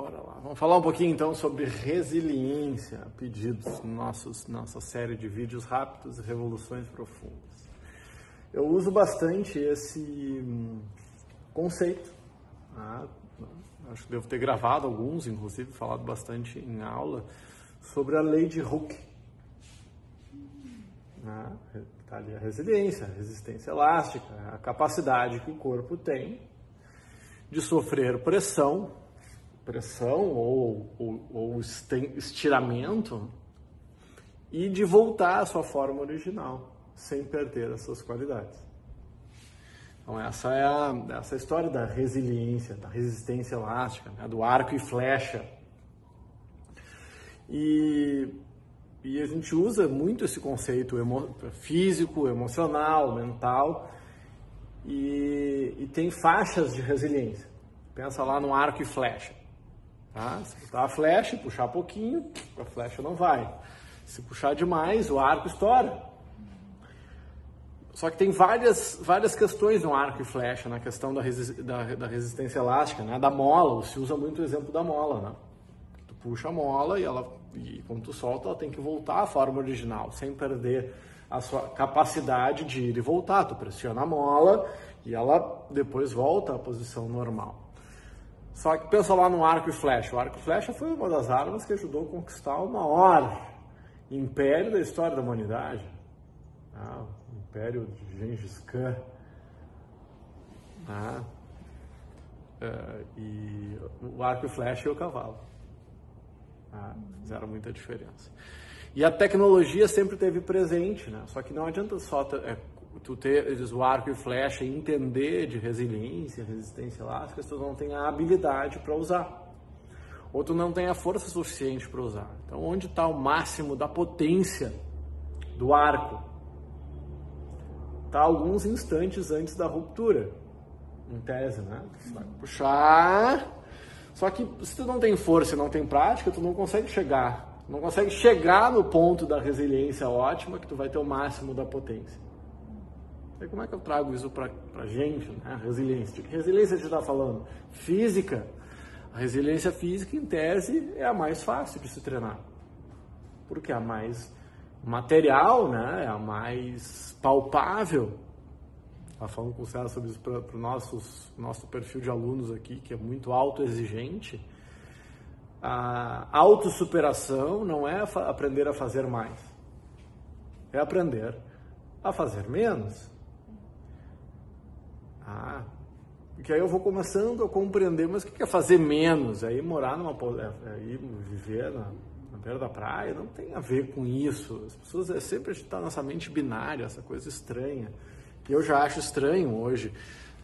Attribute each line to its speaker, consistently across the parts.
Speaker 1: Bora lá. Vamos falar um pouquinho então sobre resiliência, pedidos, nossos, nossa série de vídeos rápidos e revoluções profundas. Eu uso bastante esse hum, conceito. Tá? acho que devo ter gravado alguns, inclusive falado bastante em aula, sobre a lei de Hooke. Tá ali a resiliência, a resistência elástica, a capacidade que o corpo tem de sofrer pressão pressão ou, ou, ou estiramento e de voltar à sua forma original, sem perder as suas qualidades. Então essa é a, essa é história da resiliência, da resistência elástica, né? do arco e flecha. E, e a gente usa muito esse conceito emo, físico, emocional, mental, e, e tem faixas de resiliência. Pensa lá no arco e flecha. Tá? Se botar a flecha e puxar pouquinho, a flecha não vai. Se puxar demais, o arco estoura. Só que tem várias, várias questões no arco e flecha, na questão da, resi da, da, resistência elástica, né? da mola. Se usa muito o exemplo da mola. Né? Tu puxa a mola e, ela, e quando tu solta, ela tem que voltar à forma original, sem perder a sua capacidade de ir e voltar. Tu pressiona a mola e ela depois volta à posição normal. Só que pensa lá no arco e flecha. O arco e flecha foi uma das armas que ajudou a conquistar o maior império da história da humanidade. Ah, o império de Gengis Khan. Ah, é, e o arco e flecha e o cavalo. Ah, fizeram muita diferença. E a tecnologia sempre teve presente, né? Só que não adianta só é, tu teres o arco e flecha e entender de resiliência, resistência elástica, tu não tem a habilidade para usar. Ou tu não tem a força suficiente para usar. Então, onde está o máximo da potência do arco? Está alguns instantes antes da ruptura, em tese, né? Tu vai puxar. Só que se tu não tem força e não tem prática, tu não consegue chegar. Não consegue chegar no ponto da resiliência ótima que tu vai ter o máximo da potência. Como é que eu trago isso para a gente, né? Resiliência. De resiliência a gente está falando? Física. A resiliência física, em tese, é a mais fácil de se treinar. Porque é a mais material, né? É a mais palpável. Estava tá falando com o César sobre isso para o nosso perfil de alunos aqui, que é muito autoexigente. A autossuperação não é aprender a fazer mais, é aprender a fazer menos. Ah, porque aí eu vou começando a compreender, mas o que é fazer menos? Aí morar numa. É, aí viver na, na beira da praia não tem a ver com isso. As pessoas é sempre está nessa mente binária, essa coisa estranha. Que eu já acho estranho hoje,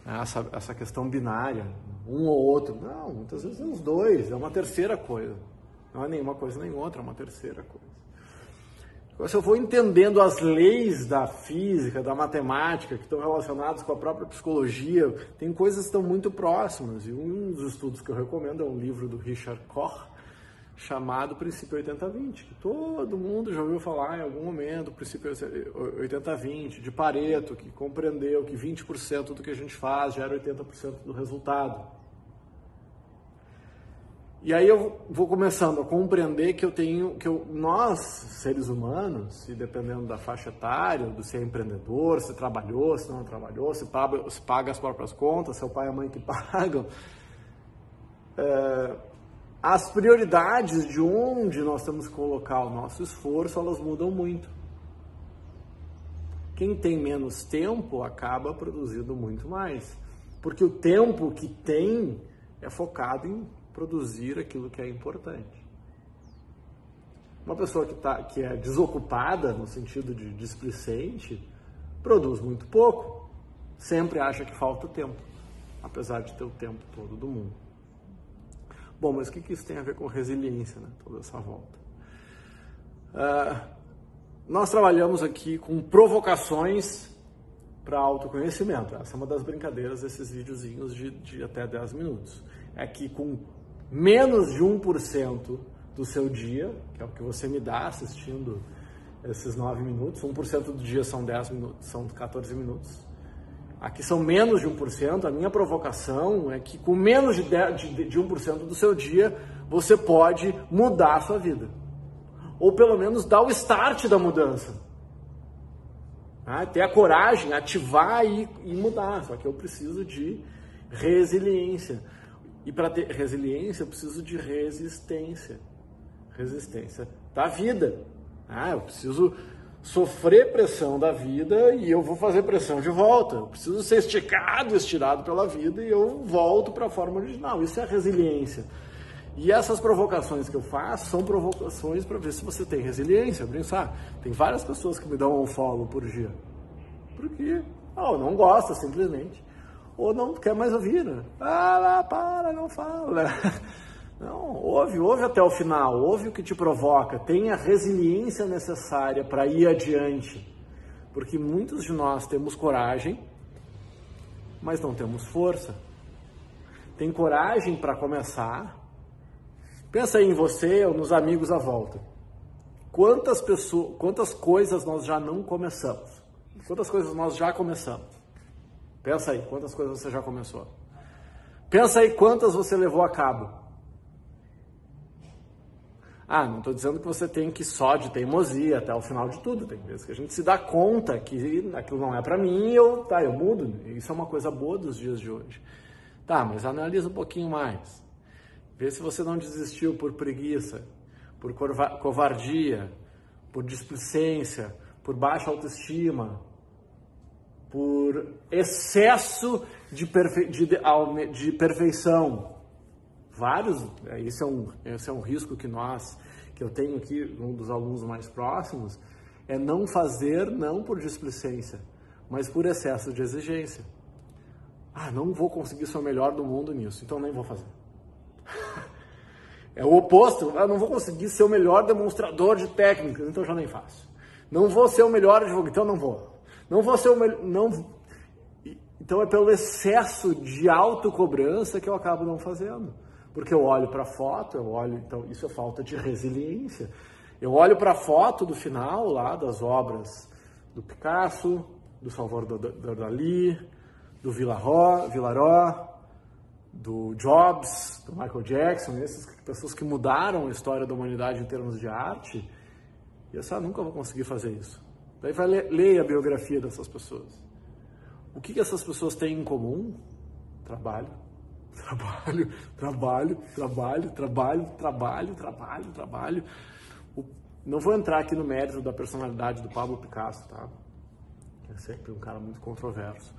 Speaker 1: né, essa, essa questão binária, um ou outro. Não, muitas vezes é os dois, é uma terceira coisa. Não é nenhuma coisa nem outra, é uma terceira coisa. Se eu for entendendo as leis da física, da matemática, que estão relacionadas com a própria psicologia, tem coisas que estão muito próximas. E um dos estudos que eu recomendo é um livro do Richard Koch, chamado Princípio 80-20, que todo mundo já ouviu falar em algum momento, princípio 80-20, de Pareto, que compreendeu que 20% do que a gente faz gera 80% do resultado. E aí eu vou começando a compreender que eu tenho, que eu, nós, seres humanos, e dependendo da faixa etária, do se é empreendedor, se trabalhou, se não trabalhou, se paga, se paga as próprias contas, seu pai e a mãe que pagam, é, as prioridades de onde nós temos que colocar o nosso esforço, elas mudam muito. Quem tem menos tempo acaba produzindo muito mais, porque o tempo que tem é focado em produzir aquilo que é importante. Uma pessoa que, tá, que é desocupada, no sentido de displicente, produz muito pouco, sempre acha que falta tempo, apesar de ter o tempo todo do mundo. Bom, mas o que, isso tem a ver com resiliência, né? toda essa volta? Uh, nós trabalhamos aqui com provocações para autoconhecimento. Essa é uma das brincadeiras desses videozinhos de, de até 10 minutos. É que com menos de 1% do seu dia, que é o que você me dá assistindo esses 9 minutos, 1% do dia são 10 minutos, são 14 minutos. aqui são menos de 1%, a minha provocação é que com menos de, 10, de, de 1% do seu dia, você pode mudar a sua vida. Ou pelo menos dar o start da mudança. Ah, ter a coragem, ativar e, e mudar. Só que eu preciso de resiliência. E para ter resiliência, eu preciso de resistência. Resistência da vida. Ah, eu preciso sofrer pressão da vida e eu vou fazer pressão de volta. Eu preciso ser esticado, estirado pela vida e eu volto para a forma original. Isso é resiliência. E essas provocações que eu faço são provocações para ver se você tem resiliência. Pensar, tem várias pessoas que me dão um follow por dia. Por quê? Oh, não gosta simplesmente. Ou não quer mais ouvir. Ah, para, não fala. Não, ouve, ouve até o final, ouve o que te provoca, tenha a resiliência necessária para ir adiante. Porque muitos de nós temos coragem, mas não temos força. Tem coragem para começar. Pensa aí em você ou nos amigos à volta. Quantas pessoas, quantas coisas nós já não começamos? Quantas coisas nós já começamos? Pensa aí, quantas coisas você já começou? Pensa aí quantas você levou a cabo. Ah, não estou dizendo que você tem que só de teimosia até o final de tudo. Tem vezes que a gente se dá conta que aquilo não é para mim e eu, tá, eu mudo. Isso é uma coisa boa dos dias de hoje. Tá, mas analisa um pouquinho mais. Vê se você não desistiu por preguiça, por covardia, por displicência, por baixa autoestima, por excesso de, perfe de, de, perfeição vários, é, esse é um, esse é um risco que nós, que eu tenho aqui, um dos alunos mais próximos, é não fazer não por displicência, mas por excesso de exigência. Ah, não vou conseguir ser o melhor do mundo nisso, então nem vou fazer. é o oposto, ah, não vou conseguir ser o melhor demonstrador de técnicas, então já nem faço. Não vou ser o melhor advogado, então não vou. Não vou ser o melhor, não então é pelo excesso de autocobrança que eu acabo não fazendo. Porque eu olho para a foto, eu olho, então isso é falta de resiliência. Eu olho para a foto do final lá das obras do Picasso, do Salvador Dali, do Villaró, do Jobs, do Michael Jackson, essas pessoas que mudaram a história da humanidade em termos de arte. E eu só nunca vou conseguir fazer isso. Daí vai ler, a biografia dessas pessoas. O que, que essas pessoas têm em comum? Trabalho Trabalho, trabalho, trabalho, trabalho, trabalho, trabalho, trabalho. Não vou entrar aqui no mérito da personalidade do Pablo Picasso, tá? É sempre um cara muito controverso.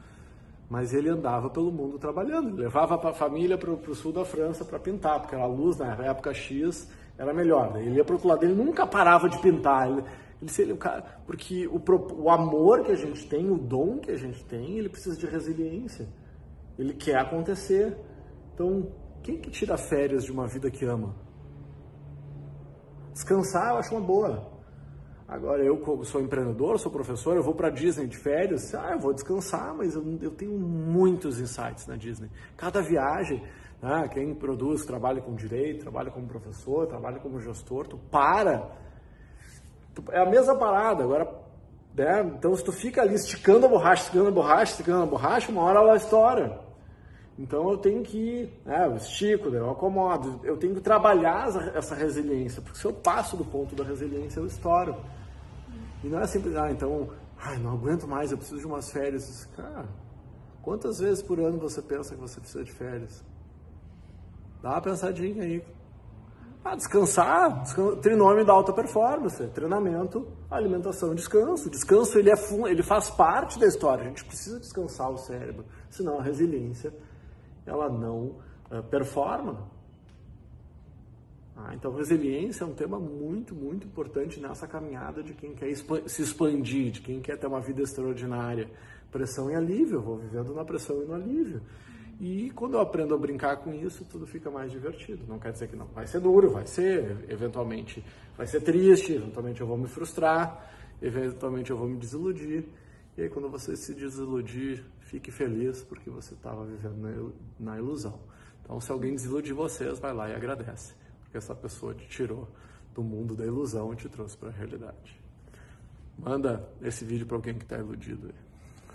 Speaker 1: Mas ele andava pelo mundo trabalhando. Ele levava a família para o sul da França para pintar, porque a luz na época X era melhor. Ele ia para outro lado, ele nunca parava de pintar. Ele, ele, ele, o cara, porque o, o amor que a gente tem, o dom que a gente tem, ele precisa de resiliência. Ele quer acontecer. Então, quem que tira férias de uma vida que ama? Descansar eu acho uma boa. Agora, eu sou empreendedor, sou professor, eu vou para Disney de férias, ah, eu vou descansar, mas eu, eu tenho muitos insights na Disney. Cada viagem, né, quem produz, trabalha com direito, trabalha como professor, trabalha como gestor, tu para. É a mesma parada. Agora, né, então se tu fica ali esticando a borracha, esticando a borracha, esticando a borracha, uma hora ela estoura. Então eu tenho que, né, eu estico, eu acomodo, eu tenho que trabalhar essa resiliência, porque se eu passo do ponto da resiliência, eu estouro. E não é simples, ah, então, ai, não aguento mais, eu preciso de umas férias. Cara, quantas vezes por ano você pensa que você precisa de férias? Dá uma pensadinha aí. Ah, descansar, descanso, trinômio da alta performance, treinamento, alimentação, descanso. Descanso ele, é, ele faz parte da história, a gente precisa descansar o cérebro, senão a resiliência ela não uh, performa. Ah, então, resiliência é um tema muito, muito importante nessa caminhada de quem quer se expandir, de quem quer ter uma vida extraordinária. Pressão e alívio, eu vou vivendo na pressão e no alívio. E quando eu aprendo a brincar com isso, tudo fica mais divertido. Não quer dizer que não vai ser duro, vai ser, eventualmente vai ser triste, eventualmente eu vou me frustrar, eventualmente eu vou me desiludir. E aí, quando você se desiludir, fique feliz porque você estava vivendo na ilusão. Então, se alguém desiludir vocês, vai lá e agradece, porque essa pessoa te tirou do mundo da ilusão e te trouxe para a realidade. Manda esse vídeo para alguém que está iludido.